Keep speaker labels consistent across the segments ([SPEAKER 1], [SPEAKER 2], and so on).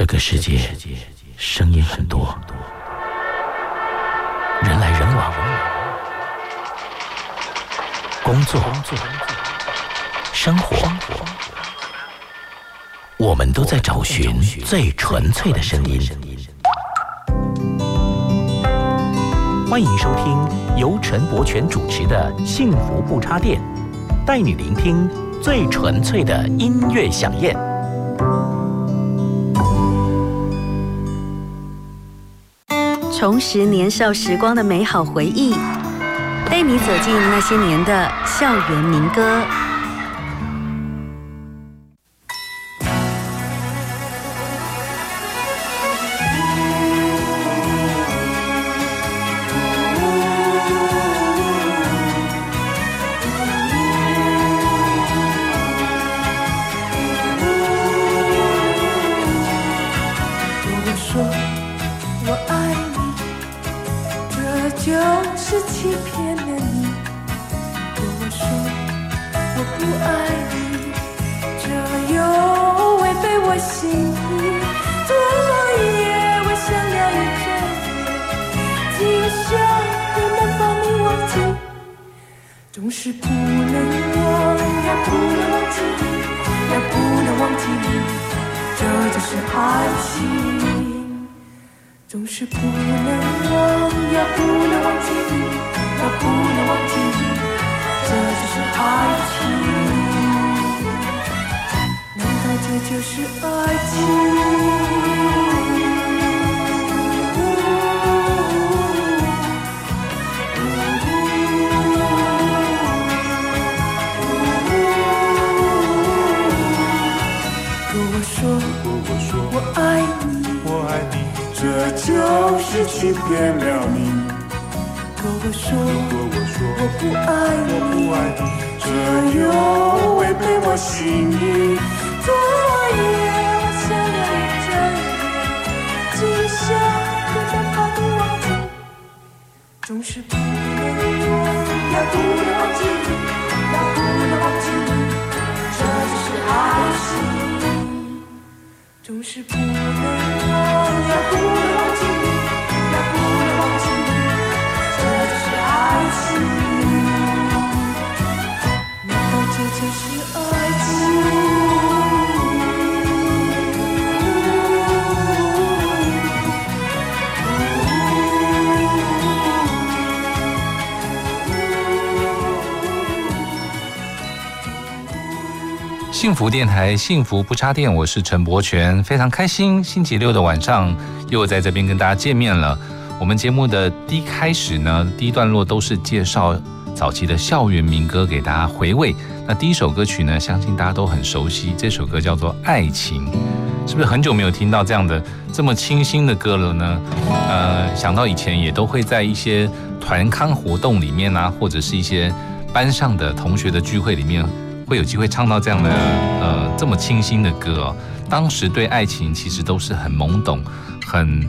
[SPEAKER 1] 这个世界声音很多，人来人往，工作、生活，我们都在找寻最纯粹的声音。欢迎收听由陈柏权主持的《幸福不插电》，带你聆听最纯粹的音乐响宴。
[SPEAKER 2] 重拾年少时光的美好回忆，带你走进那些年的校园民歌。
[SPEAKER 3] 这就是爱情？如果说
[SPEAKER 4] 如果说
[SPEAKER 3] 我爱你。
[SPEAKER 4] 我爱你，
[SPEAKER 3] 这就是欺骗了你。如果说
[SPEAKER 4] 如果我说
[SPEAKER 3] 我不爱
[SPEAKER 4] 我不
[SPEAKER 3] 你，
[SPEAKER 4] 爱你，
[SPEAKER 3] 这又违背我心意。昨夜我想了一整夜，今宵又能把你忘记，总是不能忘，呀不能忘记你，呀不能忘记你，这就是爱情。总是不能忘呀，不能忘记你，呀，不能忘记你，这就是爱情。
[SPEAKER 5] 幸福电台，幸福不插电，我是陈柏权，非常开心，星期六的晚上又在这边跟大家见面了。我们节目的第一开始呢，第一段落都是介绍早期的校园民歌给大家回味。那第一首歌曲呢，相信大家都很熟悉，这首歌叫做《爱情》，是不是很久没有听到这样的这么清新的歌了呢？呃，想到以前也都会在一些团康活动里面啊，或者是一些班上的同学的聚会里面。会有机会唱到这样的呃这么清新的歌哦。当时对爱情其实都是很懵懂，很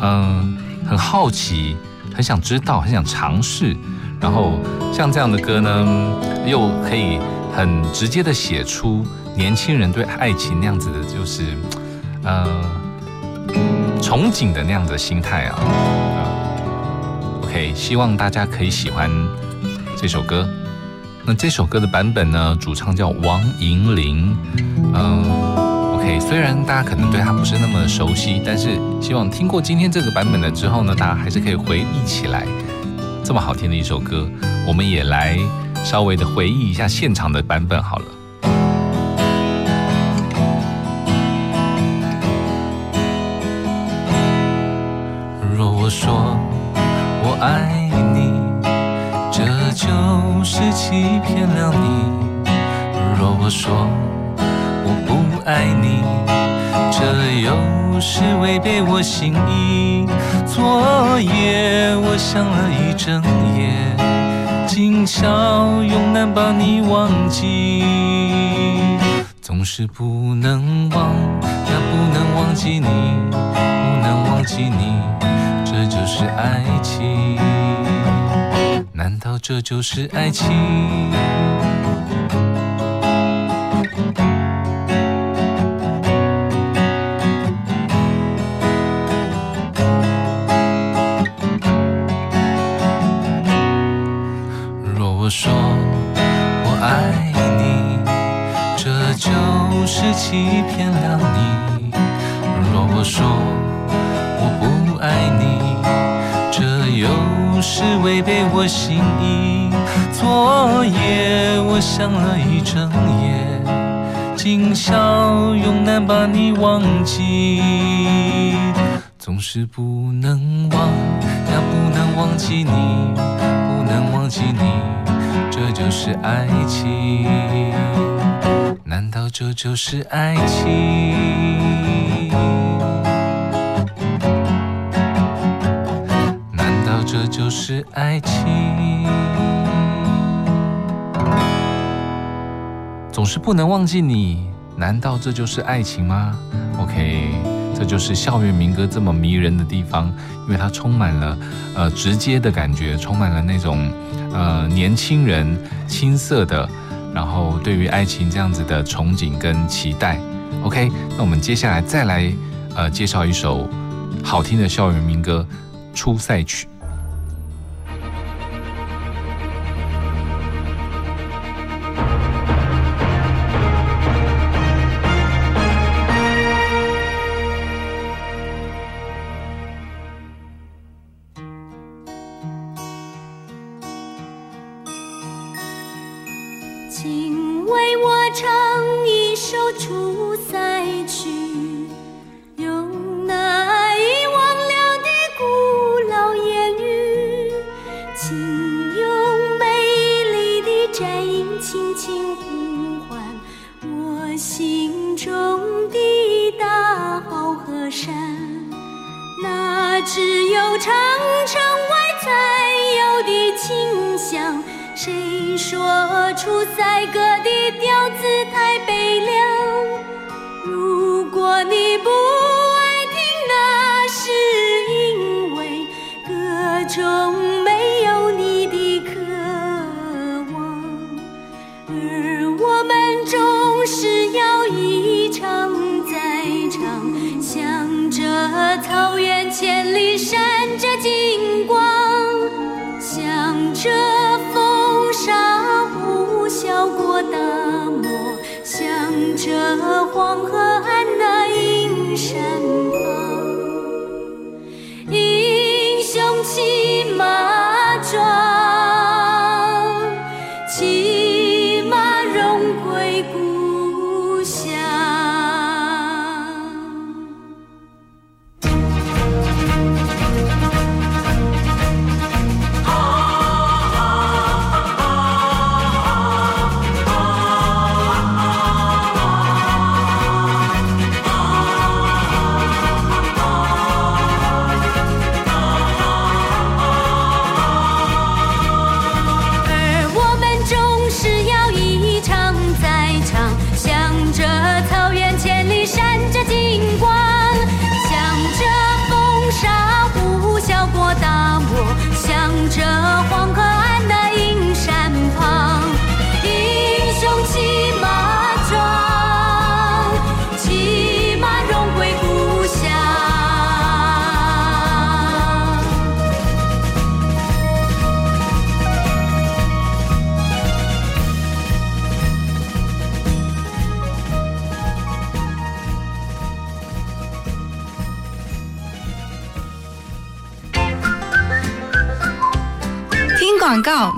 [SPEAKER 5] 嗯、很好奇，很想知道，很想尝试。然后像这样的歌呢，又可以很直接的写出年轻人对爱情那样子的，就是呃憧憬的那样的心态啊。OK，希望大家可以喜欢这首歌。那这首歌的版本呢，主唱叫王银玲，嗯，OK，虽然大家可能对她不是那么熟悉，但是希望听过今天这个版本的之后呢，大家还是可以回忆起来这么好听的一首歌。我们也来稍微的回忆一下现场的版本好了。若我说我爱。就是欺骗了你。若我说我不爱你，这又是违背我心意。昨夜我想了一整夜，今宵永难把你忘记。总是不能忘呀，不能忘记你，不能忘记你，这就是爱情。这就是爱情。若我说我爱你这就是欺骗了你。若我说我不爱你总是违背我心意。昨夜我想了一整夜，今宵永难把你忘记。总是不能忘呀，不能忘记你，不能忘记你，这就是爱情。难道这就是爱情？这就是爱情？总是不能忘记你，难道这就是爱情吗？OK，这就是校园民歌这么迷人的地方，因为它充满了呃直接的感觉，充满了那种呃年轻人青涩的，然后对于爱情这样子的憧憬跟期待。OK，那我们接下来再来呃介绍一首好听的校园民歌《出赛曲》。
[SPEAKER 6] 请为我唱一首《出塞曲》，说出塞歌的调子太悲和黄河岸那阴山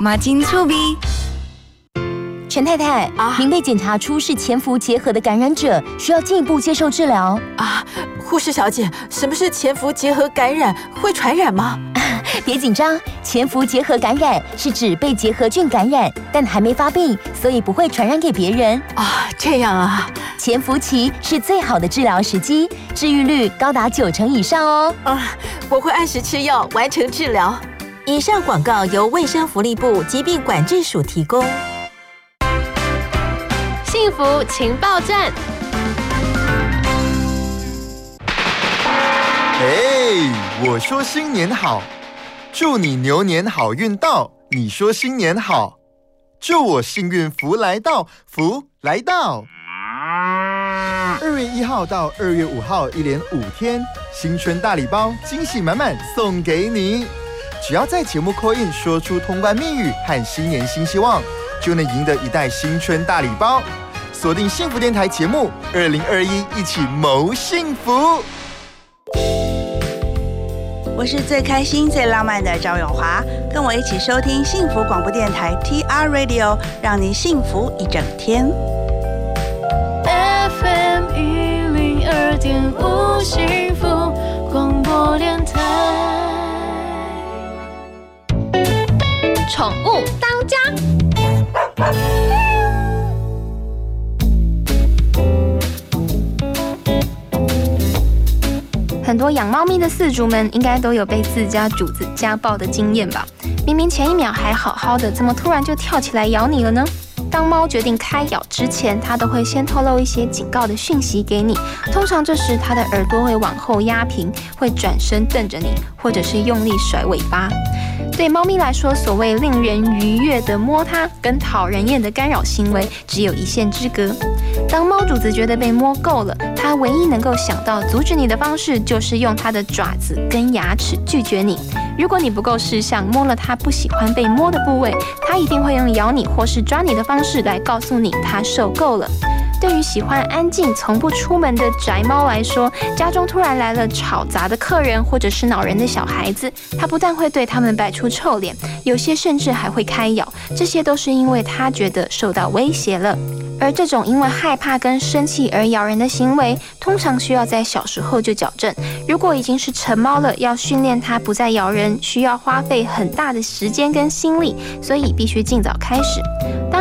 [SPEAKER 6] 马金
[SPEAKER 7] 醋逼。
[SPEAKER 8] 陈太太，
[SPEAKER 9] 啊
[SPEAKER 8] 您被检查出是潜伏结核的感染者，需要进一步接受治疗。
[SPEAKER 9] 啊，护士小姐，什么是潜伏结核感染？会传染吗？
[SPEAKER 8] 别紧张，潜伏结核感染是指被结核菌感染，但还没发病，所以不会传染给别人。
[SPEAKER 9] 啊，这样啊，
[SPEAKER 8] 潜伏期是最好的治疗时机，治愈率高达九成以上哦。
[SPEAKER 9] 啊，我会按时吃药，完成治疗。以上广告由卫生福利部疾病管制署提供。
[SPEAKER 10] 幸福情报站，
[SPEAKER 11] 哎，我说新年好，祝你牛年好运到。你说新年好，祝我幸运福来到，福来到。二月一号到二月五号，一连五天，新春大礼包惊喜满满送给你。只要在节目 call in 说出通关密语和新年新希望，就能赢得一袋新春大礼包。锁定幸福电台节目，二零二一一起谋幸福。
[SPEAKER 12] 我是最开心、最浪漫的赵永华，跟我一起收听幸福广播电台 TR Radio，让你幸福一整天。
[SPEAKER 6] FM 一零二点五幸福广播电台。
[SPEAKER 10] 宠物当家。
[SPEAKER 7] 很多养猫咪的饲主们应该都有被自家主子家暴的经验吧？明明前一秒还好好的，怎么突然就跳起来咬你了呢？当猫决定开咬之前，它都会先透露一些警告的讯息给你。通常这时它的耳朵会往后压平，会转身瞪着你，或者是用力甩尾巴。对猫咪来说，所谓令人愉悦的摸它，跟讨人厌的干扰行为只有一线之隔。当猫主子觉得被摸够了，它唯一能够想到阻止你的方式，就是用它的爪子跟牙齿拒绝你。如果你不够识相，摸了它不喜欢被摸的部位，它一定会用咬你或是抓你的方方式来告诉你它受够了。对于喜欢安静、从不出门的宅猫来说，家中突然来了吵杂的客人或者是恼人的小孩子，它不但会对他们摆出臭脸，有些甚至还会开咬。这些都是因为它觉得受到威胁了。而这种因为害怕跟生气而咬人的行为，通常需要在小时候就矫正。如果已经是成猫了，要训练它不再咬人，需要花费很大的时间跟心力，所以必须尽早开始。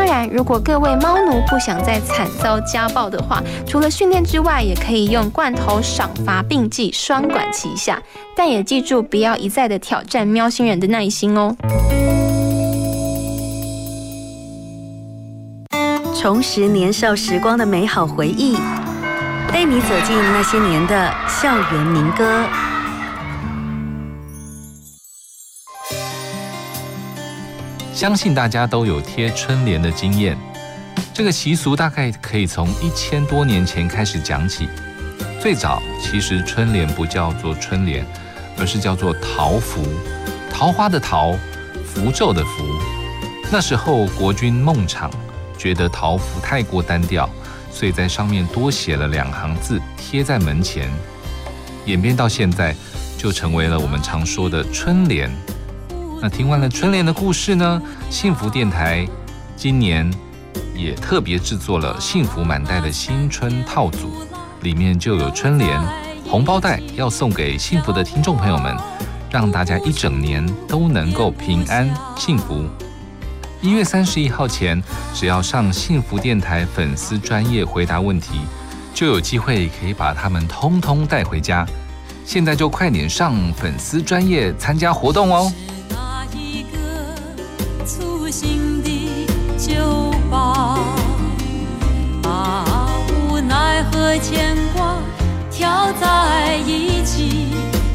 [SPEAKER 7] 当然，如果各位猫奴不想再惨遭家暴的话，除了训练之外，也可以用罐头赏罚并济，双管齐下。但也记住，不要一再的挑战喵星人的耐心哦。
[SPEAKER 2] 重拾年少时光的美好回忆，带你走进那些年的校园民歌。
[SPEAKER 5] 相信大家都有贴春联的经验，这个习俗大概可以从一千多年前开始讲起。最早其实春联不叫做春联，而是叫做桃符，桃花的桃，符咒的符。那时候国君孟昶觉得桃符太过单调，所以在上面多写了两行字，贴在门前。演变到现在，就成为了我们常说的春联。那听完了春联的故事呢，幸福电台今年也特别制作了幸福满袋的新春套组，里面就有春联、红包袋，要送给幸福的听众朋友们，让大家一整年都能够平安幸福。一月三十一号前，只要上幸福电台粉丝专业回答问题，就有机会可以把它们通通带回家。现在就快点上粉丝专业参加活动哦！
[SPEAKER 6] 牵挂挑在一起，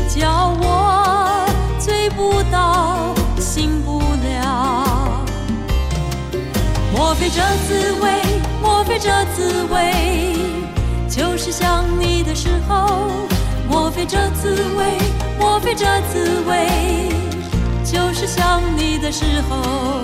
[SPEAKER 6] 叫我醉不到，醒不了。莫非这滋味？莫非这滋味？就是想你的时候。莫非这滋味？莫非这滋味？就是想你的时候，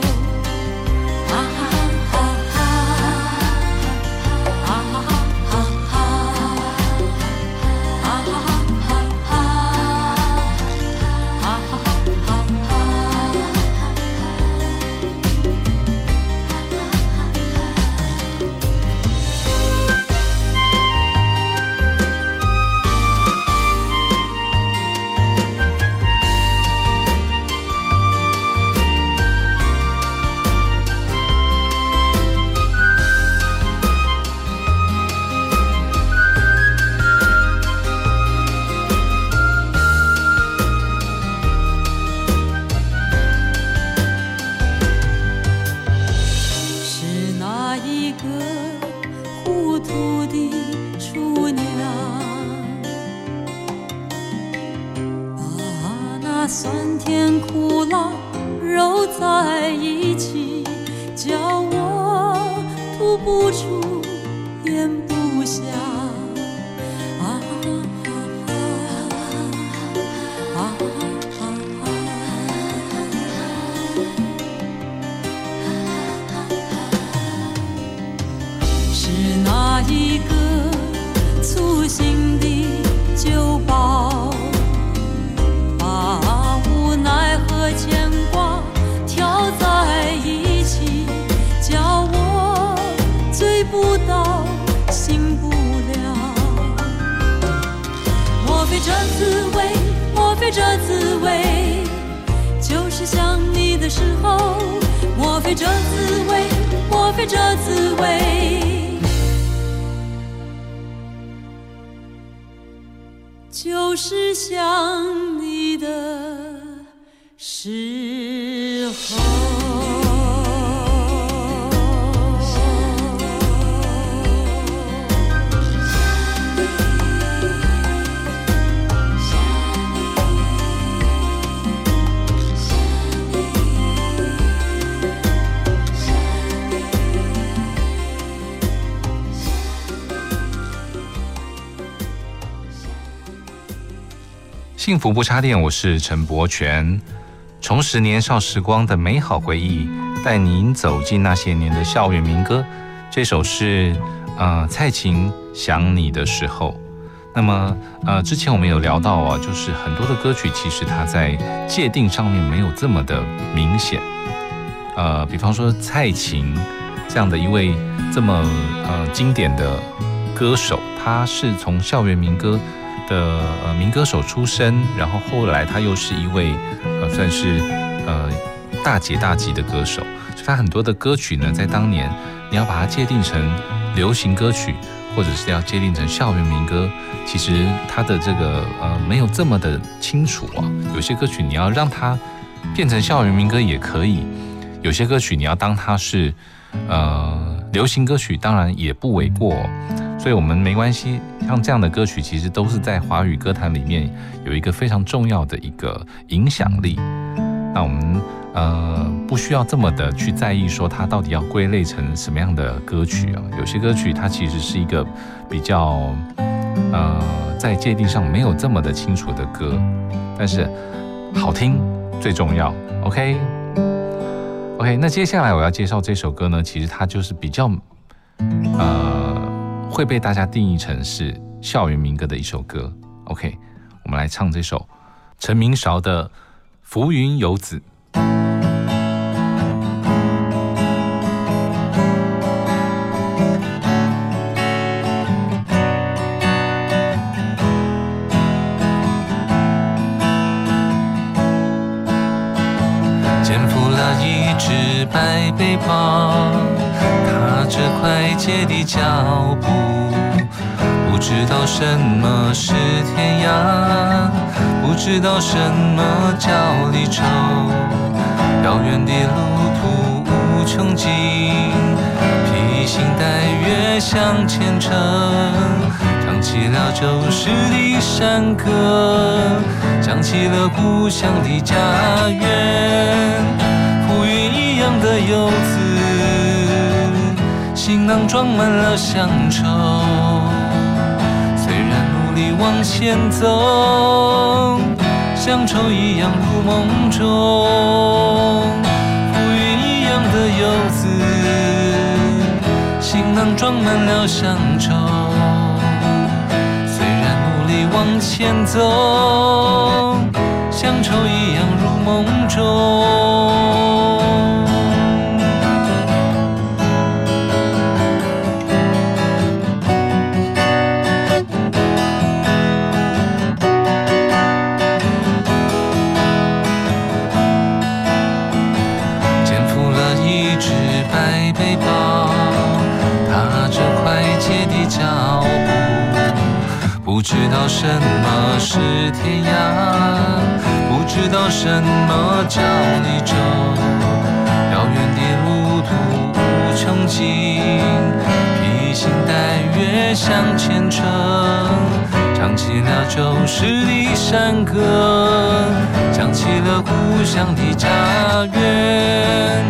[SPEAKER 6] 这滋味，就是想你的时候。莫非这滋味，莫非这滋味，就是想你的时
[SPEAKER 13] 幸福不插电，我是陈柏权。重拾年少时光的美好回忆，带您走进那些年的校园民歌。这首是呃蔡琴《想你的时候》。那么呃之前我们有聊到啊，就是很多的歌曲其实它在界定上面没有这么的明显。呃，比方说蔡琴这样的一位这么呃经典的歌手，他是从校园民歌。的呃民歌手出身，然后后来他又是一位呃算是呃大姐大级的歌手，所以他很多的歌曲呢，在当年你要把它界定成流行歌曲，或者是要界定成校园民歌，其实他的这个呃没有这么的清楚啊。有些歌曲你要让它变成校园民歌也可以，有些歌曲你要当它是呃流行歌曲，当然也不为过。所以，我们没关系。像这样的歌曲，其实都是在华语歌坛里面有一个非常重要的一个影响力。那我们呃不需要这么的去在意说它到底要归类成什么样的歌曲啊？有些歌曲它其实是一个比较呃在界定上没有这么的清楚的歌，但是好听最重要。OK，OK，那接下来我要介绍这首歌呢，其实它就是比较呃。会被大家定义成是校园民歌的一首歌。OK，我们来唱这首陈明韶的《浮云游子》。
[SPEAKER 5] 快捷的脚步，不知道什么是天涯，不知道什么叫离愁。遥远的路途无穷尽，披星戴月向前程。唱起了旧时的山歌，想起了故乡的家园，浮云一样的游子。行囊装满了乡愁，虽然努力往前走，乡愁一样入梦中。浮云一样的游子，行囊装满了乡愁，虽然努力往前走，乡愁一样入梦中。什么是天涯，不知道什么叫离愁。遥远的路途无穷尽，披星戴月向前程。唱起了旧时的山歌，想起了故乡的家园。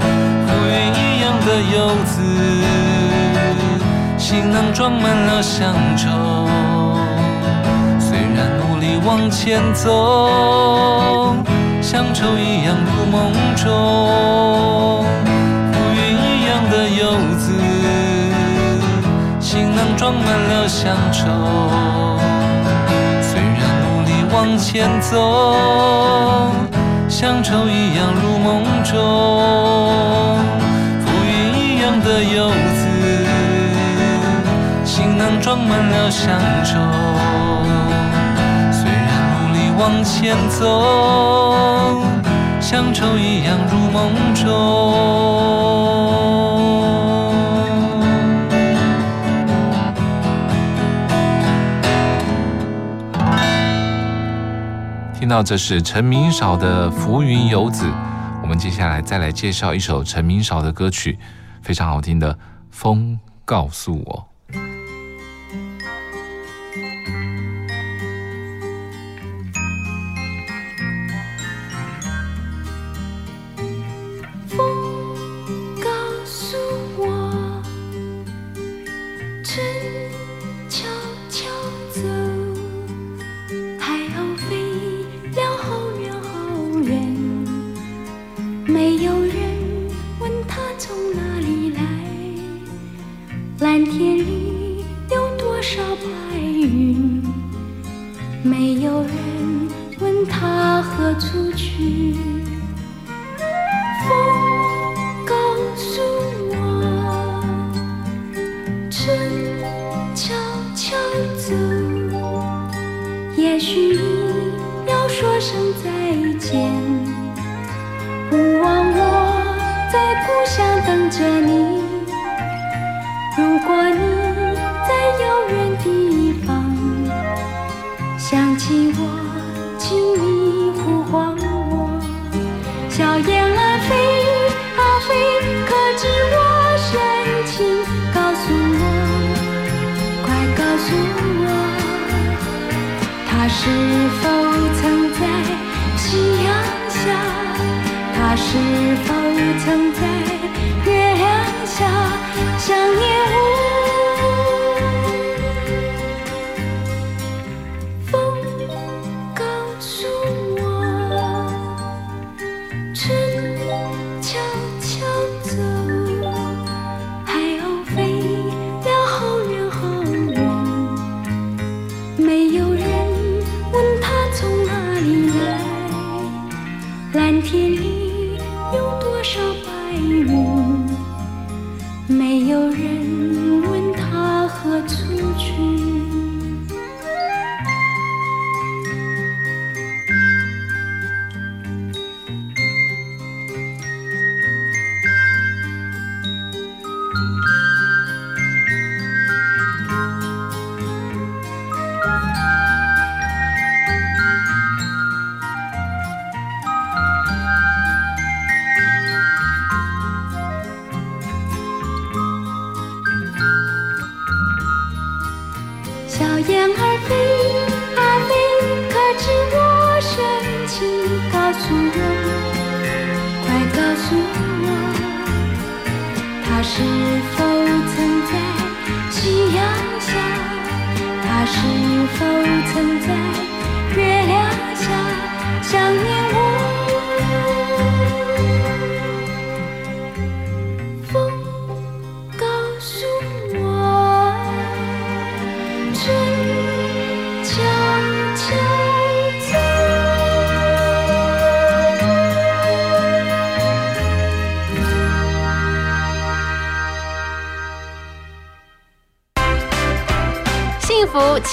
[SPEAKER 5] 浮云一样的游子，行囊装满了乡愁。往前走，乡愁一样入梦中。浮云一样的游子，行囊装满了乡愁。虽然努力往前走，乡愁一样入梦中。浮云一样的游子，行囊装满了乡愁。
[SPEAKER 6] 往前走，像愁一样入梦中。听到这是陈明少的《浮云游子》，我们接下来再来介绍一首陈明少的歌曲，非常好听的《风告诉我》。白云没有人问他何处去。风告诉我春悄悄走也许你要说声再见。不忘我在故乡等着你。是否曾在夕阳下他是否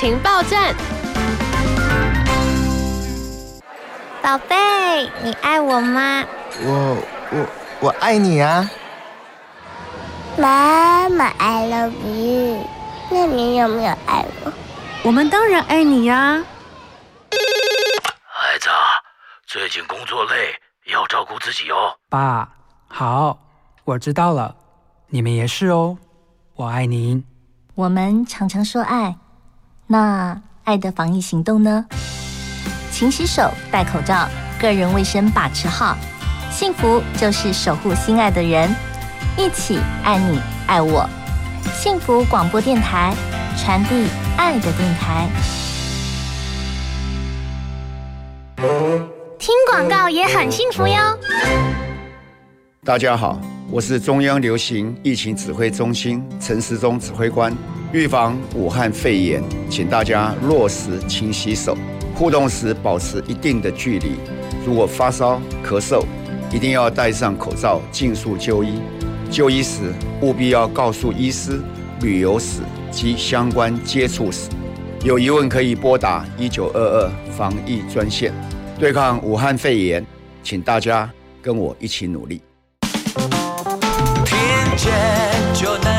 [SPEAKER 10] 情报站，
[SPEAKER 14] 宝贝，你爱我吗？
[SPEAKER 11] 我我我爱你啊！
[SPEAKER 14] 妈妈，I love you。那你有没有爱我？
[SPEAKER 15] 我们当然爱你呀！
[SPEAKER 16] 孩子，最近工作累，要照顾自己哦。
[SPEAKER 17] 爸，好，我知道了。你们也是哦，我爱您。
[SPEAKER 8] 我们常常说爱。那爱的防疫行动呢？勤洗手、戴口罩、个人卫生把持好，幸福就是守护心爱的人，一起爱你爱我。幸福广播电台，传递爱的电台。
[SPEAKER 10] 听广告也很幸福哟。
[SPEAKER 18] 大家好，我是中央流行疫情指挥中心陈时中指挥官。预防武汉肺炎，请大家落实勤洗手，互动时保持一定的距离。如果发烧、咳嗽，一定要戴上口罩，尽速就医。就医时务必要告诉医师旅游史及相关接触史。有疑问可以拨打一九二二防疫专线，对抗武汉肺炎，请大家跟我一起努力。
[SPEAKER 19] 听见就能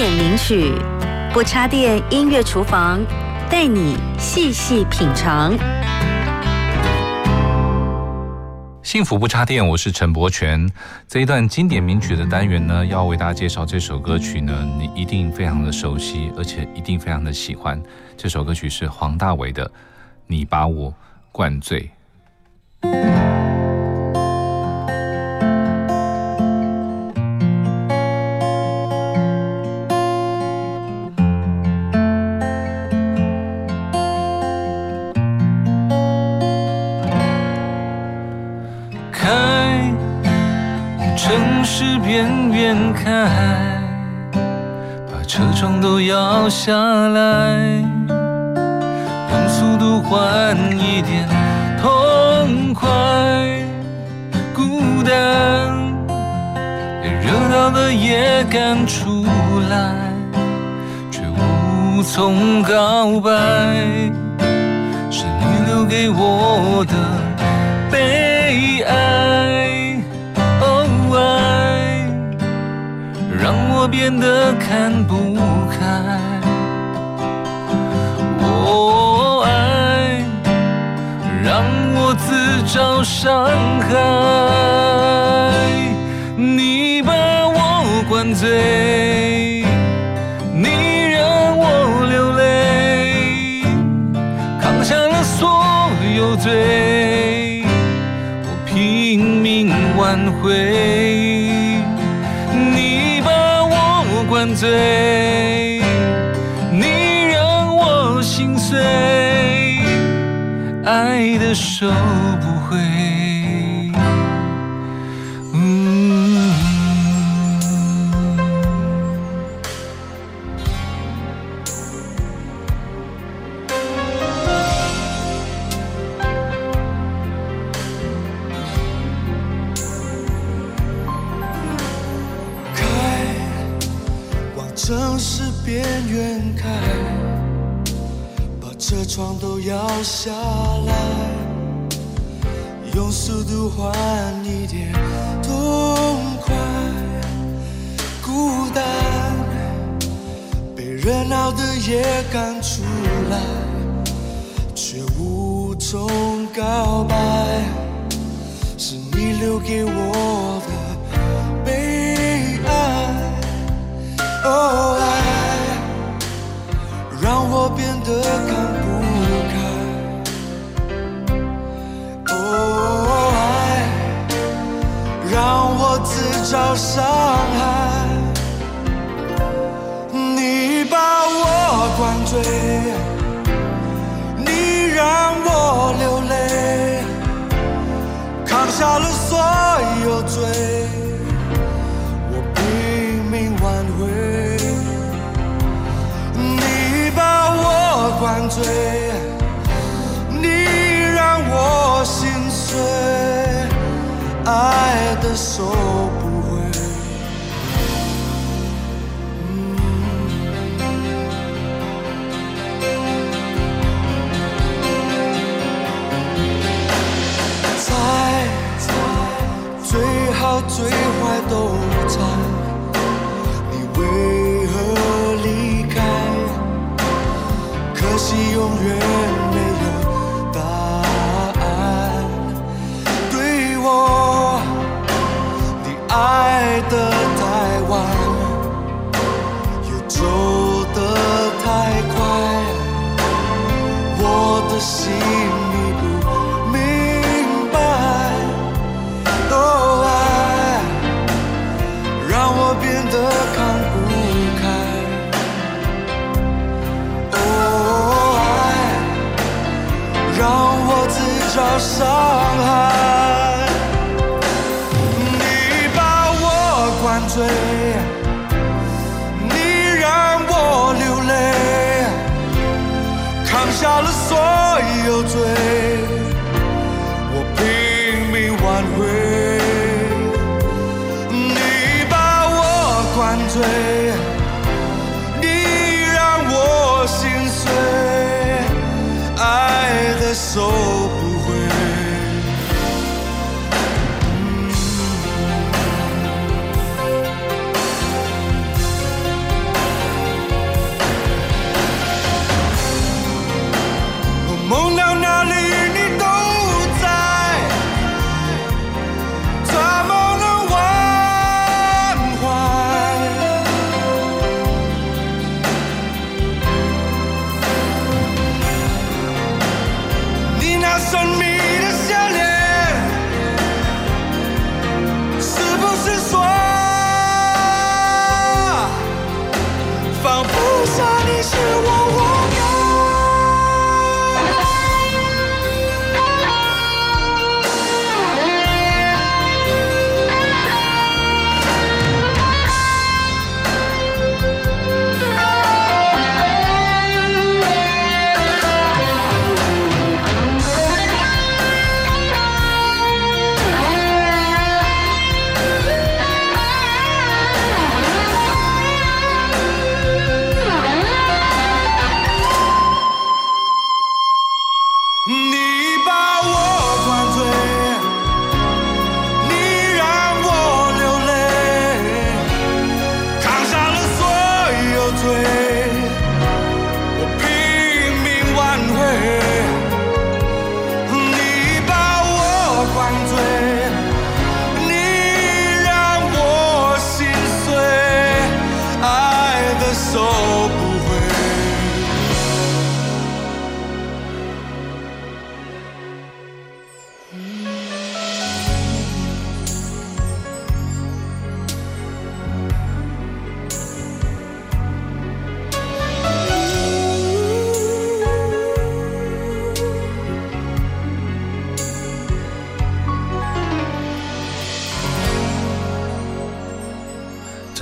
[SPEAKER 20] 典名曲，不插电音乐厨房，带你细细品尝。
[SPEAKER 21] 幸福不插电，我是陈柏权。这一段经典名曲的单元呢，要为大家介绍这首歌曲呢，你一定非常的熟悉，而且一定非常的喜欢。这首歌曲是黄大炜的《你把我灌醉》。
[SPEAKER 5] 城市边缘开，把车窗都摇下来，用速度换一点痛快。孤单，连热闹的也敢出来，却无从告白，是你留给我的。悲哀，我变得看不开。我爱，让我自找伤害。你把我灌醉，你让我流泪，扛下了所有罪。我拼命挽回，醉，你让我心碎，爱的收
[SPEAKER 19] 城市边缘开，把车窗都摇下来，用速度换一点痛快。孤单，被热闹的夜赶出来，却无从告白，是你留给我爱，让我变得看不开。哦爱，让我自找伤害。你把我灌醉，你让我流泪，扛下了所有罪。醉，你让我心碎，爱的收不回。猜，最好最坏都永远。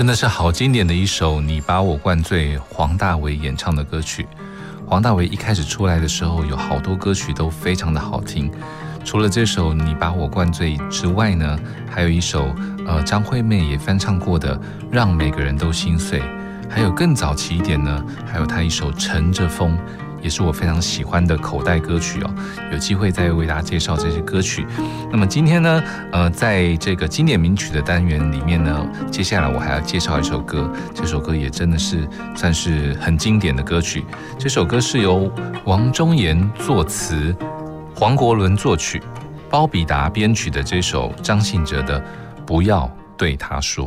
[SPEAKER 19] 的
[SPEAKER 22] 是
[SPEAKER 5] 好经典的一首《你把我灌醉》，黄大炜演唱的歌曲。黄大炜一开始出来的时候，有好多歌曲都非常的好听。除了这首《你把我灌醉》之外呢，还有一首呃张惠妹也翻唱过的《让每个人都心碎》，还有更早期一点呢，还有她一首《乘着风》。也是我非常喜欢的口袋歌曲哦，有机会再为大家介绍这些歌曲。那么今天呢，呃，在这个经典名曲的单元里面呢，接下来我还要介绍一首歌，这首歌也真的是算是很经典的歌曲。这首歌是由王中岩作词，黄国伦作曲，包比达编曲的这首张信哲的《不要对他说》。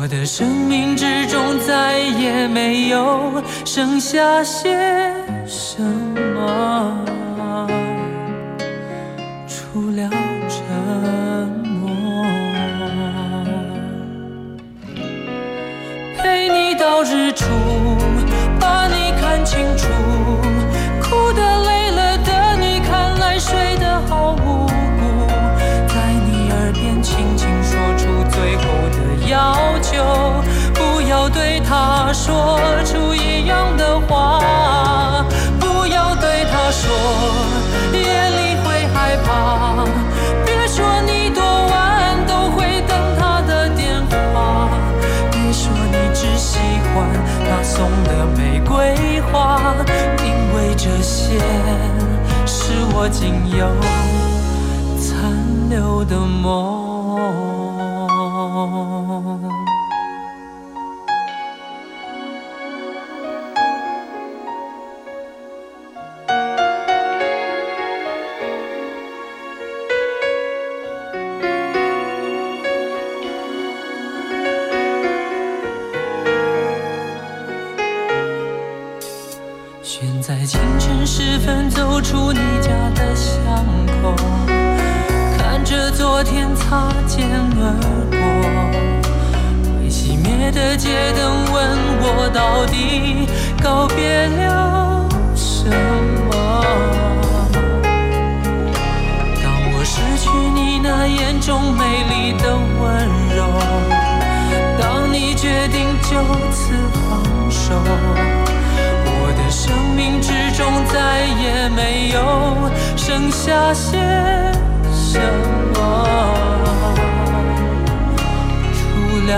[SPEAKER 3] 我的生命之中再也没有剩下些什么，除了这。说出一样的话，不要对他说夜里会害怕，别说你多晚都会等他的电话，别说你只喜欢他送的玫瑰花，因为这些是我仅有残留的梦。再也没有剩下些什么，除了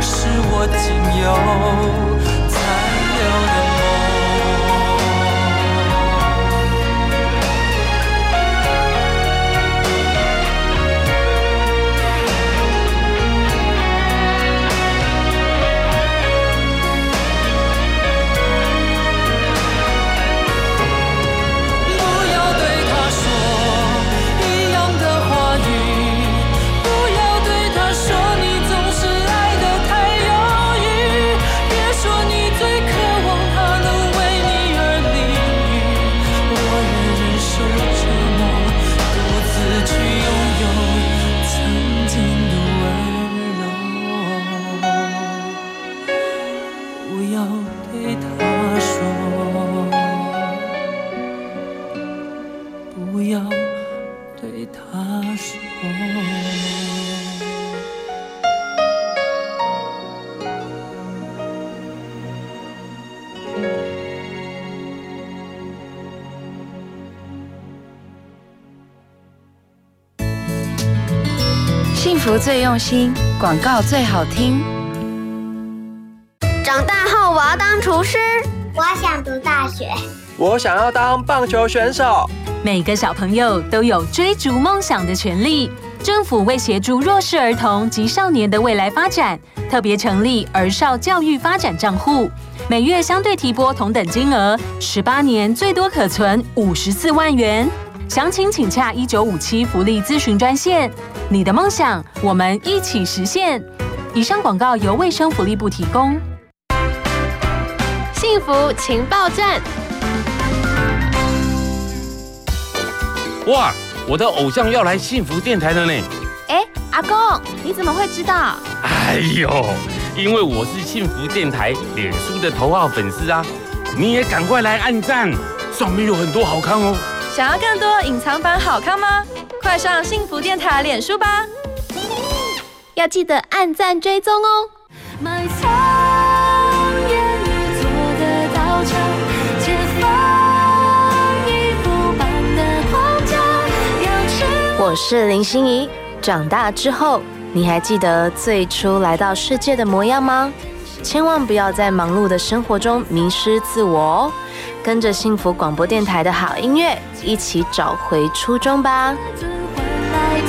[SPEAKER 3] 是我仅有
[SPEAKER 2] 最用心，广告最好听。
[SPEAKER 10] 长大后我要当厨师，
[SPEAKER 14] 我想读大学，
[SPEAKER 23] 我想要当棒球选手。
[SPEAKER 24] 每个小朋友都有追逐梦想的权利。政府为协助弱势儿童及少年的未来发展，特别成立儿少教育发展账户，每月相对提拨同等金额，十八年最多可存五十四万元。详情请洽一九五七福利咨询专线。你的梦想，我们一起实现。以上广告由卫生福利部提供。
[SPEAKER 10] 幸福情报站。
[SPEAKER 25] 哇，我的偶像要来幸福电台了呢！
[SPEAKER 7] 哎，阿公，你怎么会知道？
[SPEAKER 25] 哎呦，因为我是幸福电台脸书的头号粉丝啊！你也赶快来按赞，上面有很多好看哦。
[SPEAKER 26] 想要更多隐藏版好看吗？快上幸福电台脸书吧！
[SPEAKER 7] 要记得按赞追踪哦。
[SPEAKER 6] 埋藏言语做的刀枪，解放衣服般的框架。要吃
[SPEAKER 9] 我是林心怡。长大之后，你还记得最初来到世界的模样吗？千万不要在忙碌的生活中迷失自我哦！跟着幸福广播电台的好音乐，一起找回初衷吧。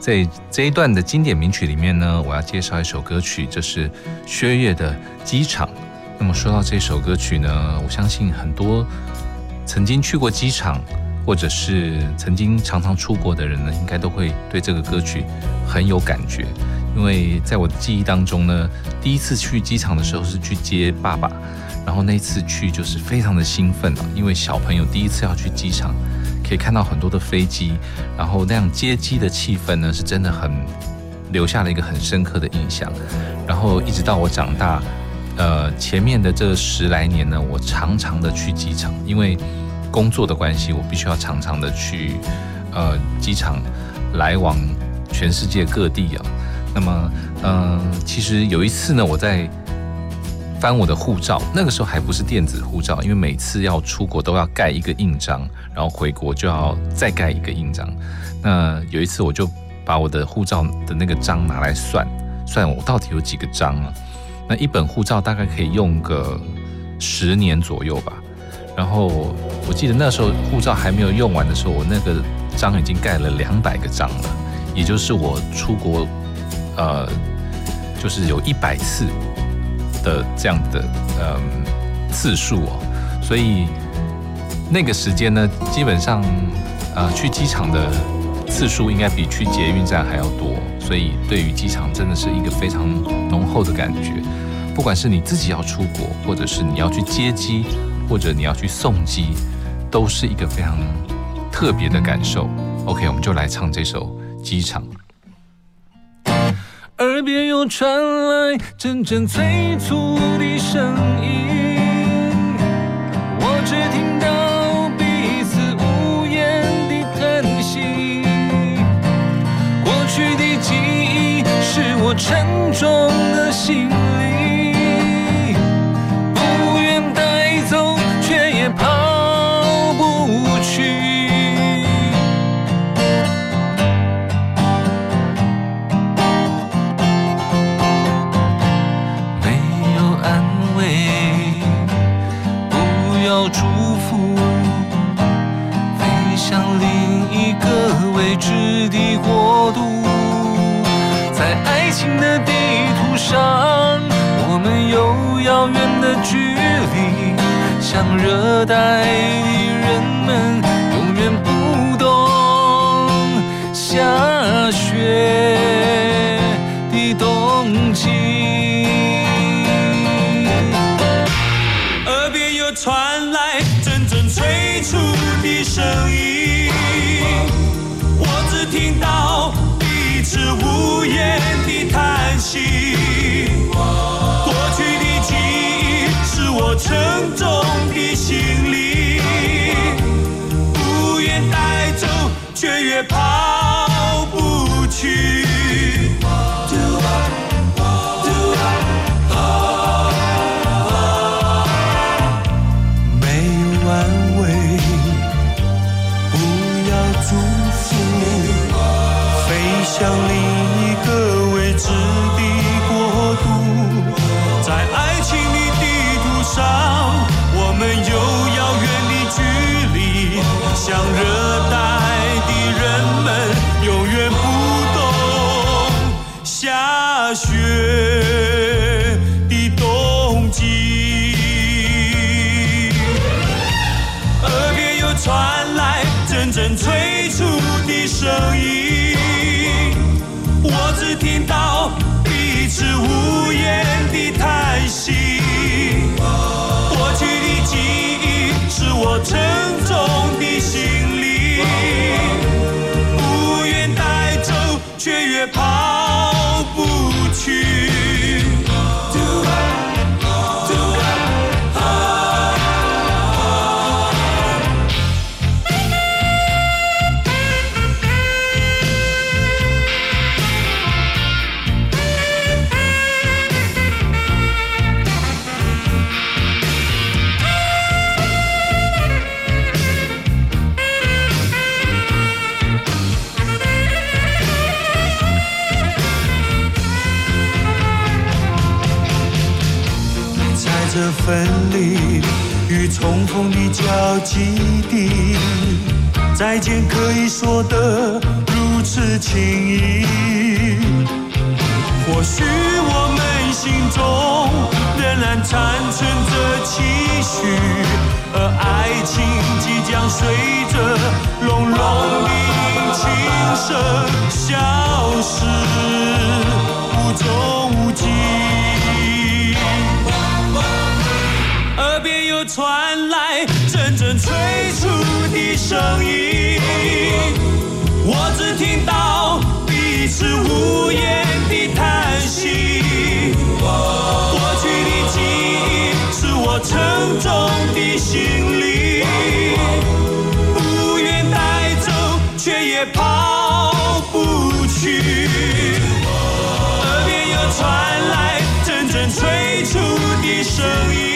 [SPEAKER 5] 在这一段的经典名曲里面呢，我要介绍一首歌曲，这是薛岳的《机场》。那么说到这首歌曲呢，我相信很多曾经去过机场，或者是曾经常常出国的人呢，应该都会对这个歌曲很有感觉。因为在我的记忆当中呢，第一次去机场的时候是去接爸爸，然后那次去就是非常的兴奋啊，因为小朋友第一次要去机场，可以看到很多的飞机，然后那样接机的气氛呢，是真的很留下了一个很深刻的印象。然后一直到我长大，呃，前面的这十来年呢，我常常的去机场，因为工作的关系，我必须要常常的去呃机场来往全世界各地啊。那么，嗯，其实有一次呢，我在翻我的护照，那个时候还不是电子护照，因为每次要出国都要盖一个印章，然后回国就要再盖一个印章。那有一次我就把我的护照的那个章拿来算，算我到底有几个章啊？那一本护照大概可以用个十年左右吧。然后我记得那时候护照还没有用完的时候，我那个章已经盖了两百个章了，也就是我出国。呃，就是有一百次的这样的嗯次数哦，所以那个时间呢，基本上呃去机场的次数应该比去捷运站还要多，所以对于机场真的是一个非常浓厚的感觉。不管是你自己要出国，或者是你要去接机，或者你要去送机，都是一个非常特别的感受。OK，我们就来唱这首《机场》。
[SPEAKER 27] 耳边又传来阵阵催促的声音，我只听到彼此无言的叹息。过去的记忆是我沉重的行，上，我们有遥远的距离。像热带的人们，永远不懂下雪的冬季。耳边又传来阵阵催促的。声音，我只听到彼此无言的叹息。却越跑不去。的交集地，再见可以说得如此轻易。或许我们心中仍然残存着期许，而爱情即将随着隆隆的琴声消失，声音，我只听到彼此无言的叹息。过去的记忆是我沉重的行李，不愿带走，却也抛不去。耳边又传来阵阵催促的声音，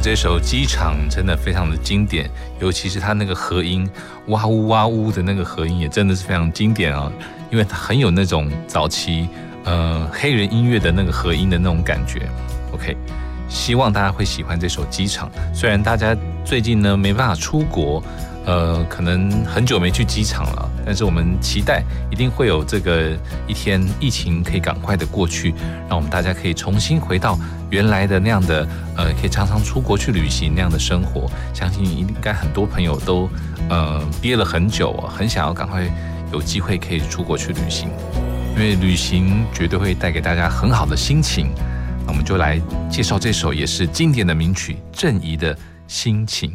[SPEAKER 6] 这首《机场》真的非常的经典，尤其是它那个和音哇呜哇呜的那个和音，也真的是非常经典啊，因为它很有那种早期呃黑人音乐的那个和音的那种感觉。OK，希望大家会喜欢这首《机场》。虽然大家最近呢没办法出国，呃，可能很久没去机场了，但是我们期待一定会有这个一天，疫情可以赶快的过去，让我们大家可以重新回到原来的那样的，呃，可以常常出国去旅行那样的生活。相信应该很多朋友都，呃，憋了很久，很想要赶快有机会可以出国去旅行，因为旅行绝对会带给大家很好的心情。那我们就来介绍这首也是经典的名曲郑怡的心情。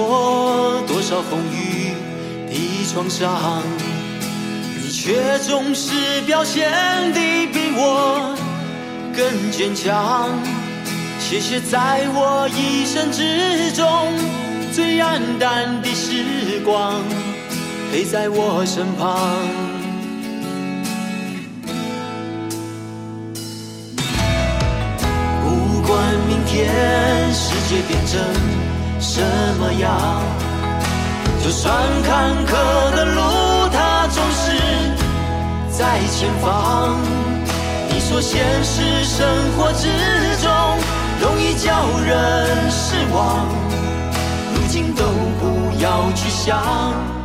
[SPEAKER 22] 过多少风雨的创伤，你却总是表现的比我更坚强。谢谢在我一生之中最黯淡的时光，陪在我身旁。不管明天世界变成。什么样？就算坎坷的路，它总是在前方。你说现实生活之中容易叫人失望，如今都不要去想。